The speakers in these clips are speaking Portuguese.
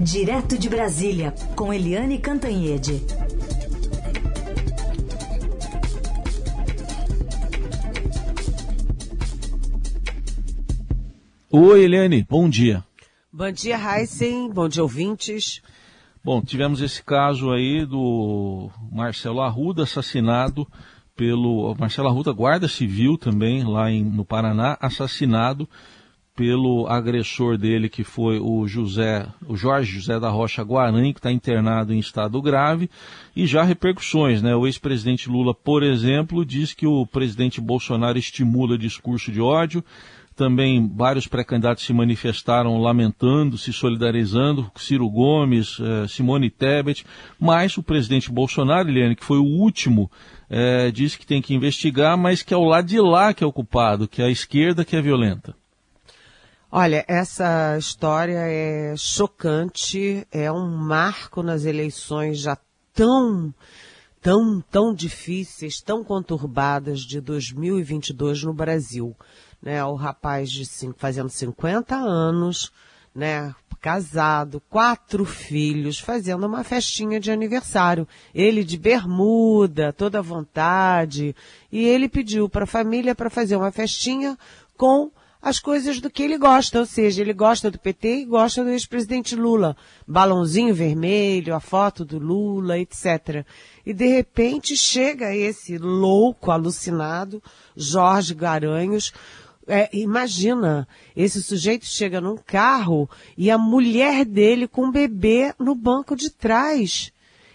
Direto de Brasília, com Eliane Cantanhede. Oi, Eliane, bom dia. Bom dia, Heisen. Bom dia, ouvintes. Bom, tivemos esse caso aí do Marcelo Arruda assassinado pelo Marcelo Arruda, guarda civil também lá em, no Paraná, assassinado pelo agressor dele que foi o José, o Jorge José da Rocha Guarani, que está internado em estado grave, e já repercussões, né? O ex-presidente Lula, por exemplo, diz que o presidente Bolsonaro estimula discurso de ódio. Também vários pré-candidatos se manifestaram lamentando, se solidarizando, Ciro Gomes, eh, Simone Tebet, mas o presidente Bolsonaro, Eliane, que foi o último, eh, disse que tem que investigar, mas que é o lado de lá que é ocupado, que é a esquerda que é violenta. Olha, essa história é chocante, é um marco nas eleições já tão, tão, tão difíceis, tão conturbadas de 2022 no Brasil. Né? O rapaz de cinco, fazendo 50 anos, né? casado, quatro filhos, fazendo uma festinha de aniversário. Ele de bermuda, toda à vontade, e ele pediu para a família para fazer uma festinha com as coisas do que ele gosta, ou seja, ele gosta do PT e gosta do ex-presidente Lula. Balãozinho vermelho, a foto do Lula, etc. E de repente chega esse louco, alucinado, Jorge Garanhos, é, imagina, esse sujeito chega num carro e a mulher dele com um bebê no banco de trás.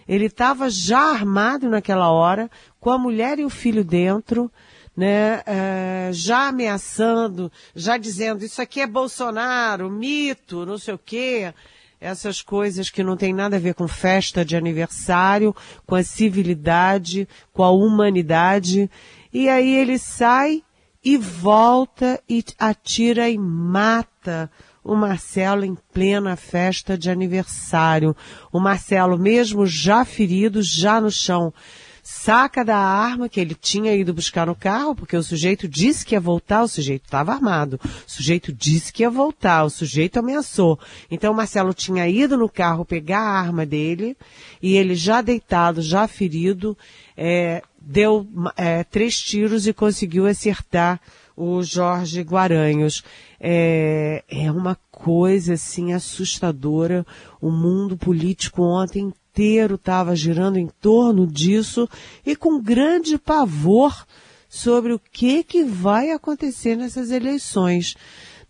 Ele estava já armado naquela hora, com a mulher e o filho dentro, né, é, já ameaçando, já dizendo isso aqui é Bolsonaro, mito, não sei o quê, essas coisas que não tem nada a ver com festa de aniversário, com a civilidade, com a humanidade. E aí ele sai e volta e atira e mata o Marcelo em plena festa de aniversário. O Marcelo, mesmo já ferido, já no chão, saca da arma que ele tinha ido buscar no carro, porque o sujeito disse que ia voltar, o sujeito estava armado. O sujeito disse que ia voltar, o sujeito ameaçou. Então o Marcelo tinha ido no carro pegar a arma dele e ele já deitado, já ferido, é, deu é, três tiros e conseguiu acertar o Jorge Guaranhos. É, é uma coisa assim assustadora. O mundo político ontem inteiro estava girando em torno disso e com grande pavor sobre o que, que vai acontecer nessas eleições.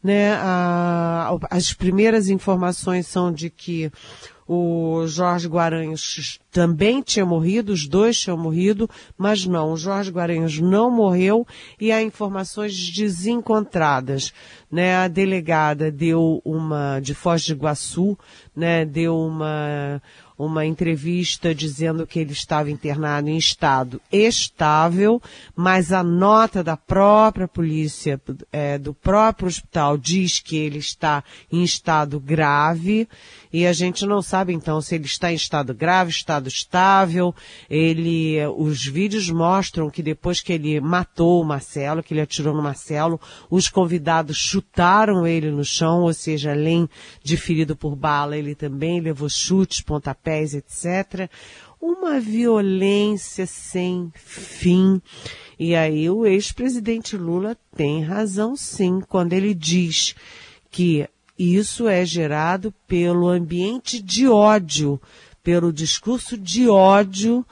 Né? A, as primeiras informações são de que o Jorge Guaranhos também tinha morrido, os dois tinham morrido, mas não, o Jorge Guaranhos não morreu e há informações desencontradas. Né? A delegada deu uma, de Foz de Iguaçu, né, deu uma, uma entrevista dizendo que ele estava internado em estado estável, mas a nota da própria polícia, é, do próprio hospital, diz que ele está em estado grave e a gente não sabe então se ele está em estado grave, estado estável. Ele, os vídeos mostram que depois que ele matou o Marcelo, que ele atirou no Marcelo, os convidados chutaram ele no chão, ou seja, além de ferido por bala, ele também levou chutes, pontapés, etc. Uma violência sem fim. E aí o ex-presidente Lula tem razão sim quando ele diz que isso é gerado pelo ambiente de ódio, pelo discurso de ódio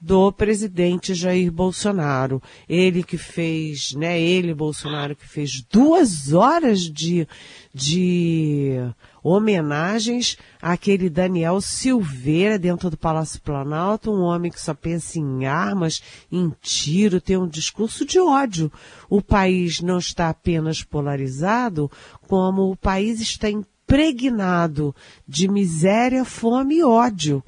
do presidente Jair Bolsonaro. Ele que fez, né, ele, Bolsonaro, que fez duas horas de, de homenagens àquele Daniel Silveira dentro do Palácio Planalto, um homem que só pensa em armas, em tiro, tem um discurso de ódio. O país não está apenas polarizado, como o país está impregnado de miséria, fome e ódio.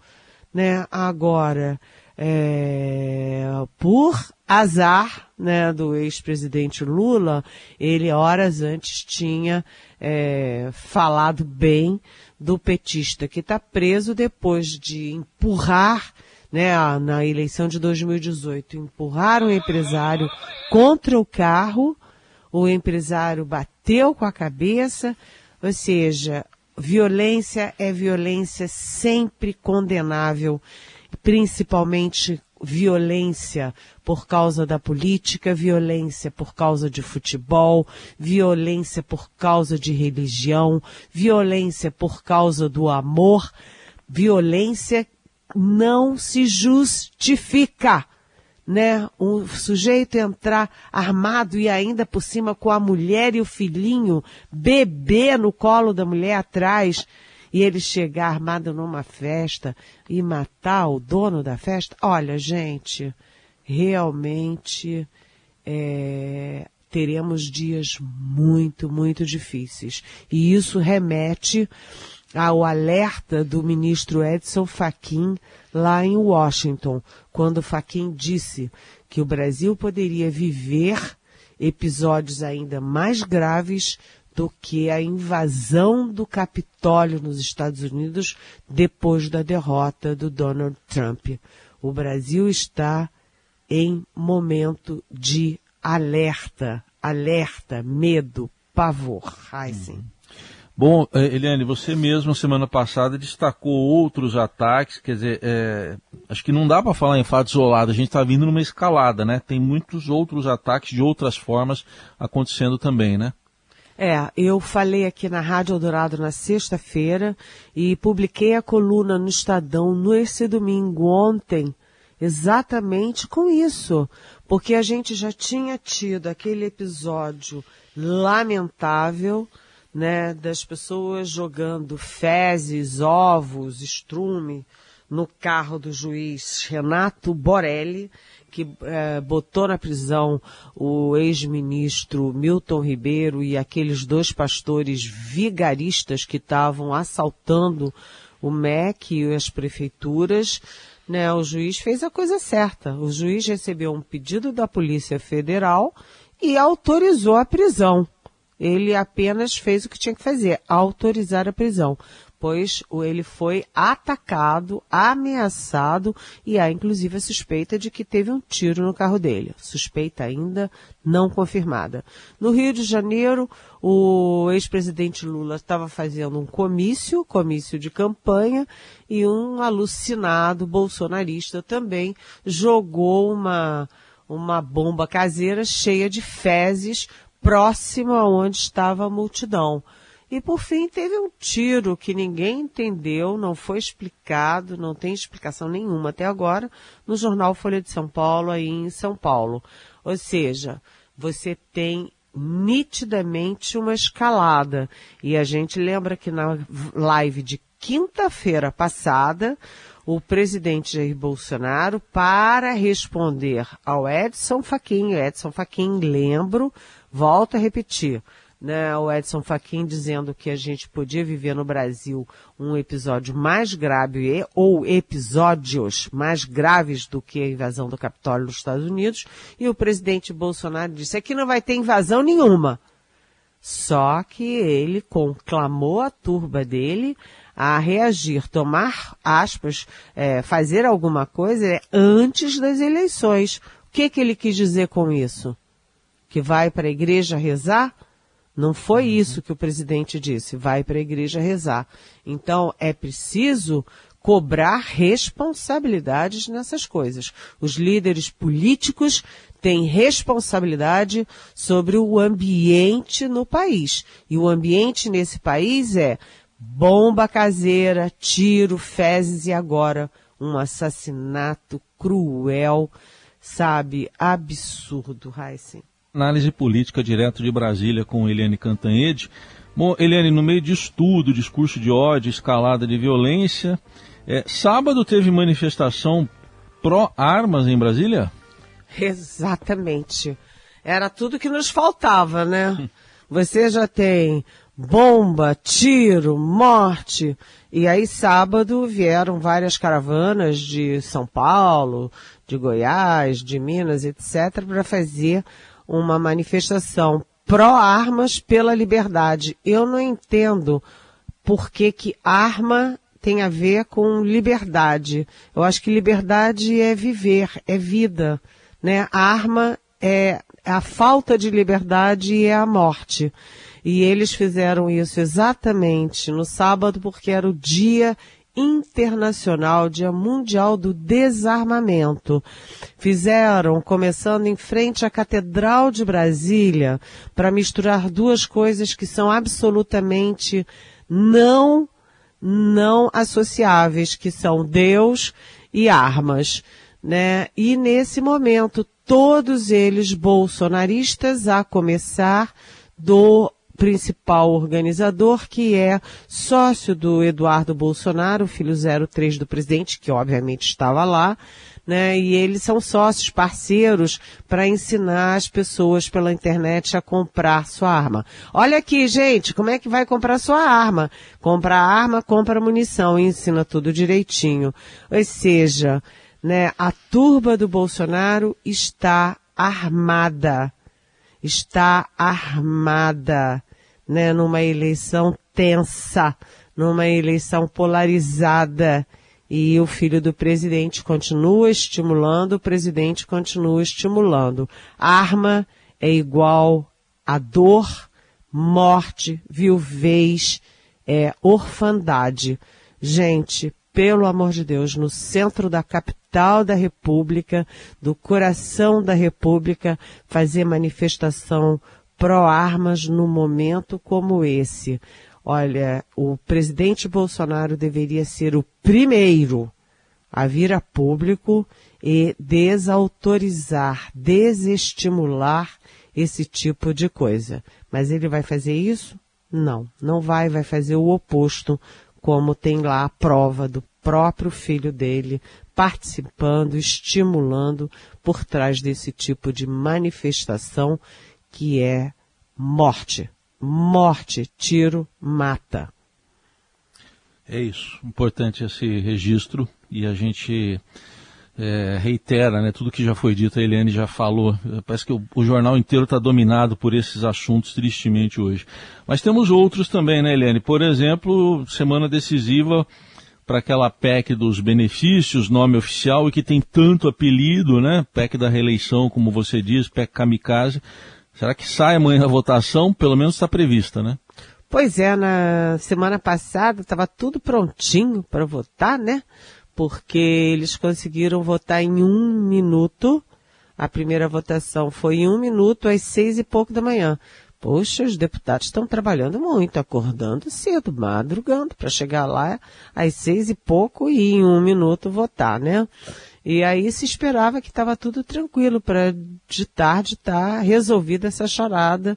Né? Agora, é, por azar né, do ex-presidente Lula, ele horas antes tinha é, falado bem do petista que está preso depois de empurrar né, na eleição de 2018, empurrar um empresário contra o carro, o empresário bateu com a cabeça, ou seja, violência é violência sempre condenável, principalmente violência por causa da política, violência por causa de futebol, violência por causa de religião, violência por causa do amor, violência não se justifica. Né? Um sujeito entrar armado e ainda por cima com a mulher e o filhinho, bebê no colo da mulher atrás, e ele chegar armado numa festa e matar o dono da festa, olha, gente, realmente é, teremos dias muito, muito difíceis. E isso remete ao alerta do ministro Edson Fachin lá em Washington, quando Fachin disse que o Brasil poderia viver episódios ainda mais graves do que a invasão do Capitólio nos Estados Unidos depois da derrota do Donald Trump. O Brasil está em momento de alerta, alerta, medo, pavor. Ai, sim. Uhum. Bom, eh, Eliane, você mesmo semana passada destacou outros ataques, quer dizer, é, acho que não dá para falar em fato isolado, a gente está vindo numa escalada, né? Tem muitos outros ataques de outras formas acontecendo também, né? É, eu falei aqui na Rádio Eldorado na sexta-feira e publiquei a coluna no Estadão nesse domingo, ontem, exatamente com isso, porque a gente já tinha tido aquele episódio lamentável, né, das pessoas jogando fezes, ovos, estrume no carro do juiz Renato Borelli, que é, botou na prisão o ex-ministro Milton Ribeiro e aqueles dois pastores vigaristas que estavam assaltando o MEC e as prefeituras, né, o juiz fez a coisa certa. O juiz recebeu um pedido da Polícia Federal e autorizou a prisão. Ele apenas fez o que tinha que fazer, autorizar a prisão pois ele foi atacado, ameaçado e há inclusive a suspeita de que teve um tiro no carro dele. Suspeita ainda não confirmada. No Rio de Janeiro, o ex-presidente Lula estava fazendo um comício, comício de campanha, e um alucinado bolsonarista também jogou uma, uma bomba caseira cheia de fezes próximo a onde estava a multidão. E por fim teve um tiro que ninguém entendeu, não foi explicado, não tem explicação nenhuma até agora, no jornal Folha de São Paulo, aí em São Paulo. Ou seja, você tem nitidamente uma escalada. E a gente lembra que na live de quinta-feira passada, o presidente Jair Bolsonaro, para responder ao Edson Fachin, Edson Fachin, lembro, volto a repetir, né, o Edson Fachin dizendo que a gente podia viver no Brasil um episódio mais grave ou episódios mais graves do que a invasão do Capitólio nos Estados Unidos, e o presidente Bolsonaro disse aqui não vai ter invasão nenhuma. Só que ele conclamou a turba dele a reagir, tomar aspas, é, fazer alguma coisa é, antes das eleições. O que, que ele quis dizer com isso? Que vai para a igreja rezar? Não foi uhum. isso que o presidente disse. Vai para a igreja rezar. Então é preciso cobrar responsabilidades nessas coisas. Os líderes políticos têm responsabilidade sobre o ambiente no país. E o ambiente nesse país é bomba caseira, tiro, fezes e agora um assassinato cruel, sabe, absurdo, Heisen. Análise política direto de Brasília com Eliane Cantanhede. Bom, Eliane, no meio de estudo, discurso de ódio, escalada de violência, é, sábado teve manifestação pró-armas em Brasília? Exatamente. Era tudo que nos faltava, né? Você já tem bomba, tiro, morte. E aí, sábado, vieram várias caravanas de São Paulo, de Goiás, de Minas, etc., para fazer uma manifestação pró-armas pela liberdade. Eu não entendo por que, que arma tem a ver com liberdade. Eu acho que liberdade é viver, é vida. Né? A arma é a falta de liberdade e é a morte. E eles fizeram isso exatamente no sábado, porque era o dia internacional, dia mundial do desarmamento. Fizeram, começando em frente à Catedral de Brasília, para misturar duas coisas que são absolutamente não, não associáveis, que são Deus e armas, né? E nesse momento, todos eles bolsonaristas, a começar do principal organizador, que é sócio do Eduardo Bolsonaro, filho 03 do presidente, que obviamente estava lá, né? E eles são sócios, parceiros, para ensinar as pessoas pela internet a comprar sua arma. Olha aqui, gente, como é que vai comprar sua arma? Compra arma, compra munição, e ensina tudo direitinho. Ou seja, né, a turba do Bolsonaro está armada. Está armada né, numa eleição tensa, numa eleição polarizada. E o filho do presidente continua estimulando, o presidente continua estimulando. Arma é igual a dor, morte, viuvez, é orfandade. Gente, pelo amor de Deus, no centro da capital da República, do coração da República, fazer manifestação pró-armas num momento como esse. Olha, o presidente Bolsonaro deveria ser o primeiro a vir a público e desautorizar, desestimular esse tipo de coisa. Mas ele vai fazer isso? Não, não vai, vai fazer o oposto, como tem lá a prova do próprio filho dele participando, estimulando por trás desse tipo de manifestação que é morte. Morte, tiro, mata. É isso. Importante esse registro e a gente é, reitera né, tudo que já foi dito, a Eliane já falou. Parece que o, o jornal inteiro está dominado por esses assuntos, tristemente, hoje. Mas temos outros também, né, Eliane? Por exemplo, semana decisiva para aquela PEC dos benefícios, nome oficial, e que tem tanto apelido, né? PEC da reeleição, como você diz, PEC kamikaze. Será que sai amanhã a votação? Pelo menos está prevista, né? Pois é, na semana passada estava tudo prontinho para votar, né? Porque eles conseguiram votar em um minuto. A primeira votação foi em um minuto às seis e pouco da manhã. Poxa, os deputados estão trabalhando muito, acordando cedo, madrugando, para chegar lá às seis e pouco e em um minuto votar, né? E aí se esperava que estava tudo tranquilo para de tarde estar tá resolvida essa charada,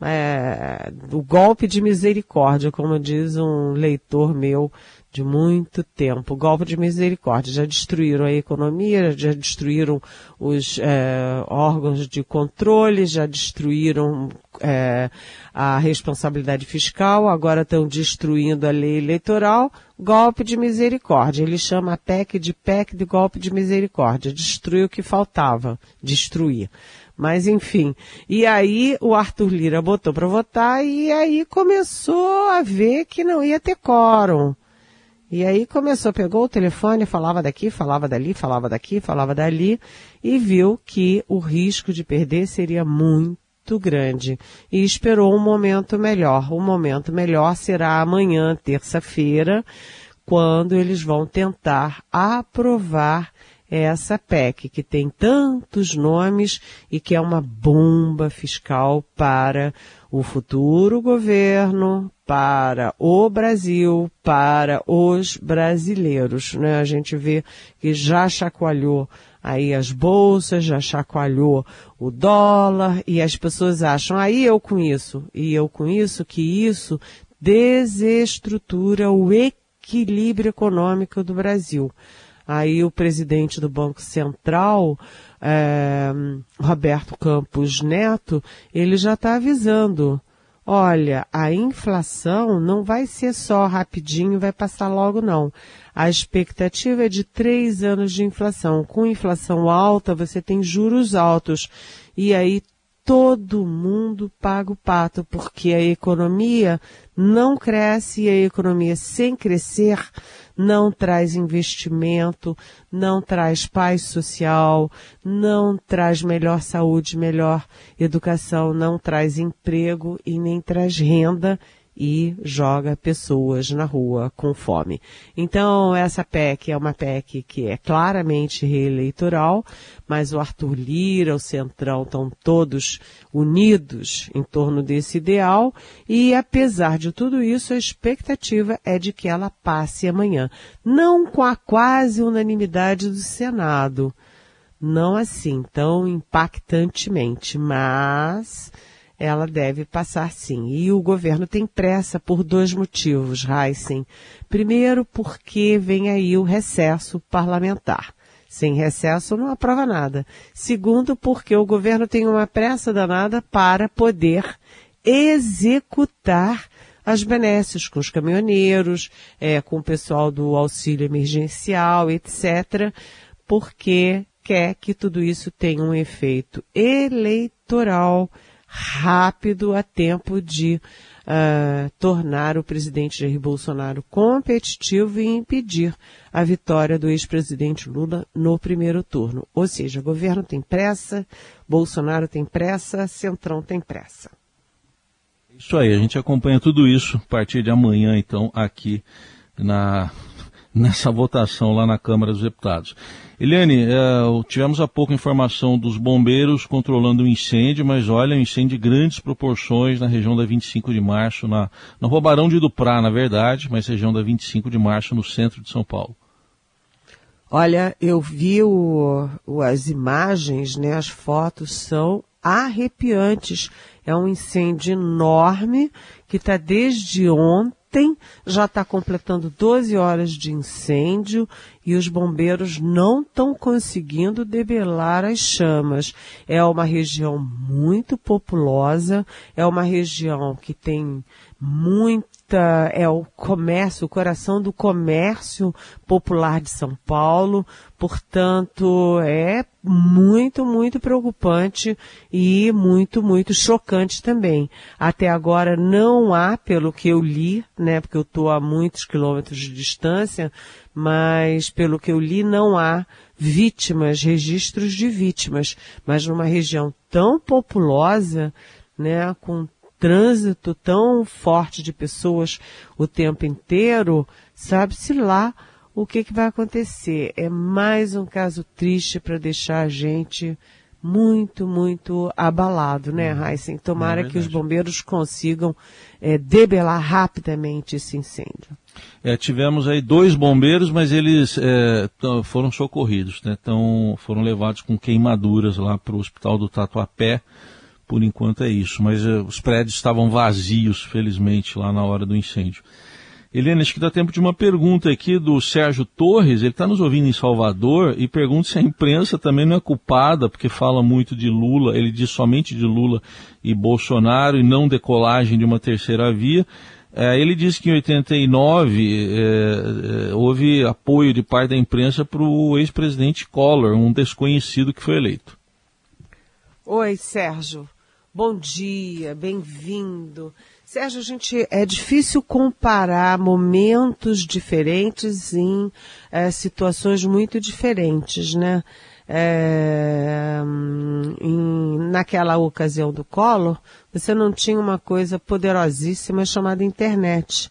é, o golpe de misericórdia, como diz um leitor meu de muito tempo. Golpe de misericórdia. Já destruíram a economia, já destruíram os é, órgãos de controle, já destruíram é, a responsabilidade fiscal, agora estão destruindo a lei eleitoral. Golpe de misericórdia. Ele chama a PEC de PEC de golpe de misericórdia. Destruiu o que faltava. Destruir. Mas enfim. E aí o Arthur Lira botou para votar e aí começou a ver que não ia ter quórum. E aí começou, pegou o telefone, falava daqui, falava dali, falava daqui, falava dali, e viu que o risco de perder seria muito grande. E esperou um momento melhor. O momento melhor será amanhã, terça-feira, quando eles vão tentar aprovar essa PEC, que tem tantos nomes e que é uma bomba fiscal para o futuro governo, para o Brasil, para os brasileiros. Né? A gente vê que já chacoalhou aí as bolsas, já chacoalhou o dólar e as pessoas acham, aí eu com isso, e eu com isso, que isso desestrutura o equilíbrio econômico do Brasil. Aí o presidente do Banco Central, é, Roberto Campos Neto, ele já está avisando Olha, a inflação não vai ser só rapidinho, vai passar logo não. A expectativa é de três anos de inflação. Com inflação alta, você tem juros altos. E aí todo mundo paga o pato, porque a economia não cresce e a economia sem crescer não traz investimento, não traz paz social, não traz melhor saúde, melhor educação, não traz emprego e nem traz renda e joga pessoas na rua com fome. Então, essa PEC é uma PEC que é claramente reeleitoral, mas o Arthur Lira, o Centrão estão todos unidos em torno desse ideal e, apesar de tudo isso, a expectativa é de que ela passe amanhã. Não com a quase unanimidade do Senado, não assim tão impactantemente, mas ela deve passar sim. E o governo tem pressa por dois motivos, Heisen. Primeiro, porque vem aí o recesso parlamentar. Sem recesso não aprova nada. Segundo, porque o governo tem uma pressa danada para poder executar as benesses com os caminhoneiros, é, com o pessoal do auxílio emergencial, etc., porque quer que tudo isso tenha um efeito eleitoral rápido a tempo de uh, tornar o presidente Jair Bolsonaro competitivo e impedir a vitória do ex-presidente Lula no primeiro turno. Ou seja, governo tem pressa, Bolsonaro tem pressa, Centrão tem pressa. Isso aí, a gente acompanha tudo isso a partir de amanhã, então, aqui na, nessa votação lá na Câmara dos Deputados. Eliane, é, tivemos há pouco informação dos bombeiros controlando o incêndio, mas olha, um incêndio de grandes proporções na região da 25 de março, na, no Roubarão de Duprá, na verdade, mas região da 25 de março, no centro de São Paulo. Olha, eu vi o, o, as imagens, né, as fotos são arrepiantes. É um incêndio enorme que está desde ontem ontem já está completando 12 horas de incêndio e os bombeiros não estão conseguindo debelar as chamas. É uma região muito populosa, é uma região que tem é o comércio, o coração do comércio popular de São Paulo, portanto, é muito, muito preocupante e muito, muito chocante também. Até agora não há, pelo que eu li, né, porque eu estou a muitos quilômetros de distância, mas pelo que eu li não há vítimas, registros de vítimas, mas numa região tão populosa, né, com trânsito tão forte de pessoas o tempo inteiro, sabe-se lá o que, que vai acontecer. É mais um caso triste para deixar a gente muito, muito abalado, né, uhum. Heisen? Tomara é que os bombeiros consigam é, debelar rapidamente esse incêndio. É, tivemos aí dois bombeiros, mas eles é, foram socorridos, né? Então, foram levados com queimaduras lá para o hospital do Tatuapé por enquanto é isso. Mas uh, os prédios estavam vazios, felizmente, lá na hora do incêndio. Helena, acho que dá tempo de uma pergunta aqui do Sérgio Torres. Ele está nos ouvindo em Salvador e pergunta se a imprensa também não é culpada, porque fala muito de Lula, ele diz somente de Lula e Bolsonaro e não decolagem de uma terceira via. É, ele diz que em 89 é, é, houve apoio de parte da imprensa para o ex-presidente Collor, um desconhecido que foi eleito. Oi, Sérgio. Bom dia, bem-vindo. Sérgio, a gente é difícil comparar momentos diferentes em é, situações muito diferentes, né? É, em, naquela ocasião do Collor, você não tinha uma coisa poderosíssima chamada internet.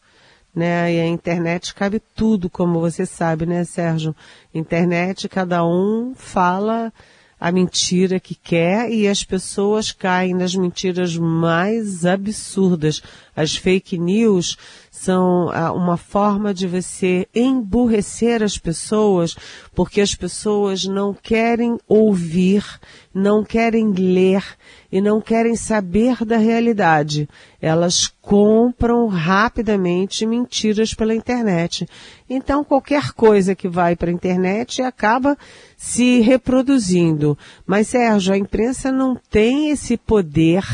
Né? E a internet cabe tudo, como você sabe, né, Sérgio? Internet, cada um fala a mentira que quer e as pessoas caem nas mentiras mais absurdas. As fake news são ah, uma forma de você emburrecer as pessoas, porque as pessoas não querem ouvir, não querem ler e não querem saber da realidade. Elas compram rapidamente mentiras pela internet. Então, qualquer coisa que vai para a internet acaba se reproduzindo. Mas, Sérgio, a imprensa não tem esse poder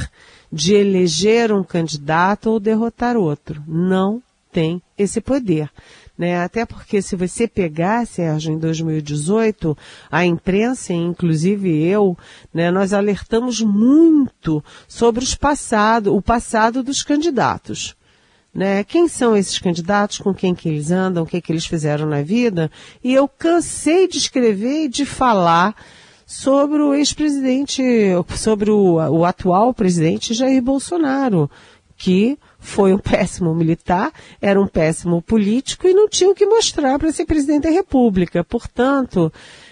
de eleger um candidato ou derrotar outro. Não tem esse poder. Né? Até porque se você pegar, Sérgio, em 2018, a imprensa, inclusive eu, né, nós alertamos muito sobre os passado, o passado dos candidatos. Né? Quem são esses candidatos, com quem que eles andam, o que, que eles fizeram na vida. E eu cansei de escrever e de falar sobre o ex-presidente, sobre o, o atual presidente Jair Bolsonaro, que foi um péssimo militar, era um péssimo político e não tinha o que mostrar para ser presidente da República. Portanto,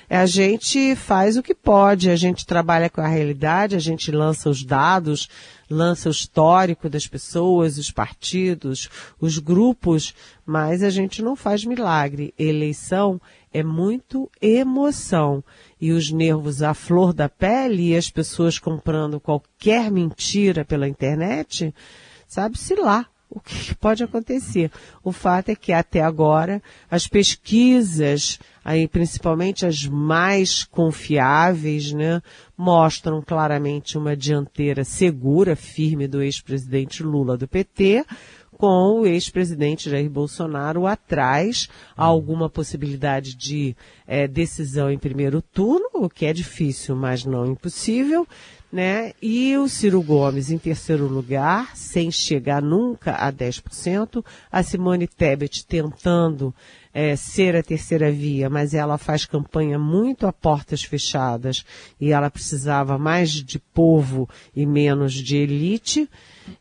a gente faz o que pode, a gente trabalha com a realidade, a gente lança os dados, lança o histórico das pessoas, os partidos, os grupos, mas a gente não faz milagre. Eleição é muito emoção. E os nervos à flor da pele e as pessoas comprando qualquer mentira pela internet, sabe-se lá o que pode acontecer. O fato é que até agora as pesquisas, aí principalmente as mais confiáveis, né, mostram claramente uma dianteira segura, firme do ex-presidente Lula do PT, com o ex-presidente Jair Bolsonaro atrás, há alguma possibilidade de é, decisão em primeiro turno, o que é difícil, mas não impossível né? E o Ciro Gomes em terceiro lugar, sem chegar nunca a 10%. A Simone Tebet tentando é, ser a terceira via, mas ela faz campanha muito a portas fechadas e ela precisava mais de povo e menos de elite.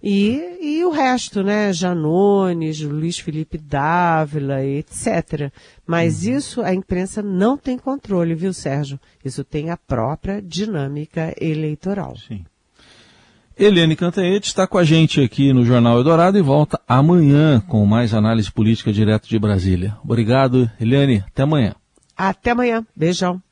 E, e o resto, né? Janones, Luiz Felipe Dávila, etc. Mas uhum. isso a imprensa não tem controle, viu, Sérgio? Isso tem a própria dinâmica eleitoral. Sim. Eliane Cantanhete está com a gente aqui no Jornal Eldorado e volta amanhã com mais análise política direto de Brasília. Obrigado, Eliane. Até amanhã. Até amanhã. Beijão.